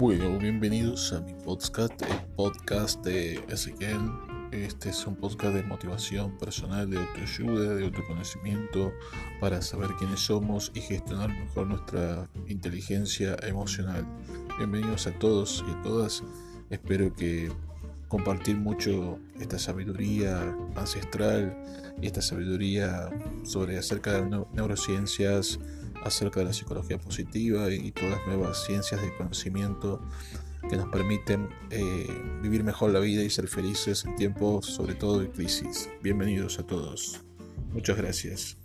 Bueno, bienvenidos a mi podcast, el podcast de Ezequiel. Este es un podcast de motivación personal, de autoayuda, de autoconocimiento, para saber quiénes somos y gestionar mejor nuestra inteligencia emocional. Bienvenidos a todos y a todas. Espero que compartir mucho esta sabiduría ancestral y esta sabiduría sobre acerca de neurociencias, acerca de la psicología positiva y todas las nuevas ciencias de conocimiento que nos permiten eh, vivir mejor la vida y ser felices en tiempos sobre todo de crisis. Bienvenidos a todos. Muchas gracias.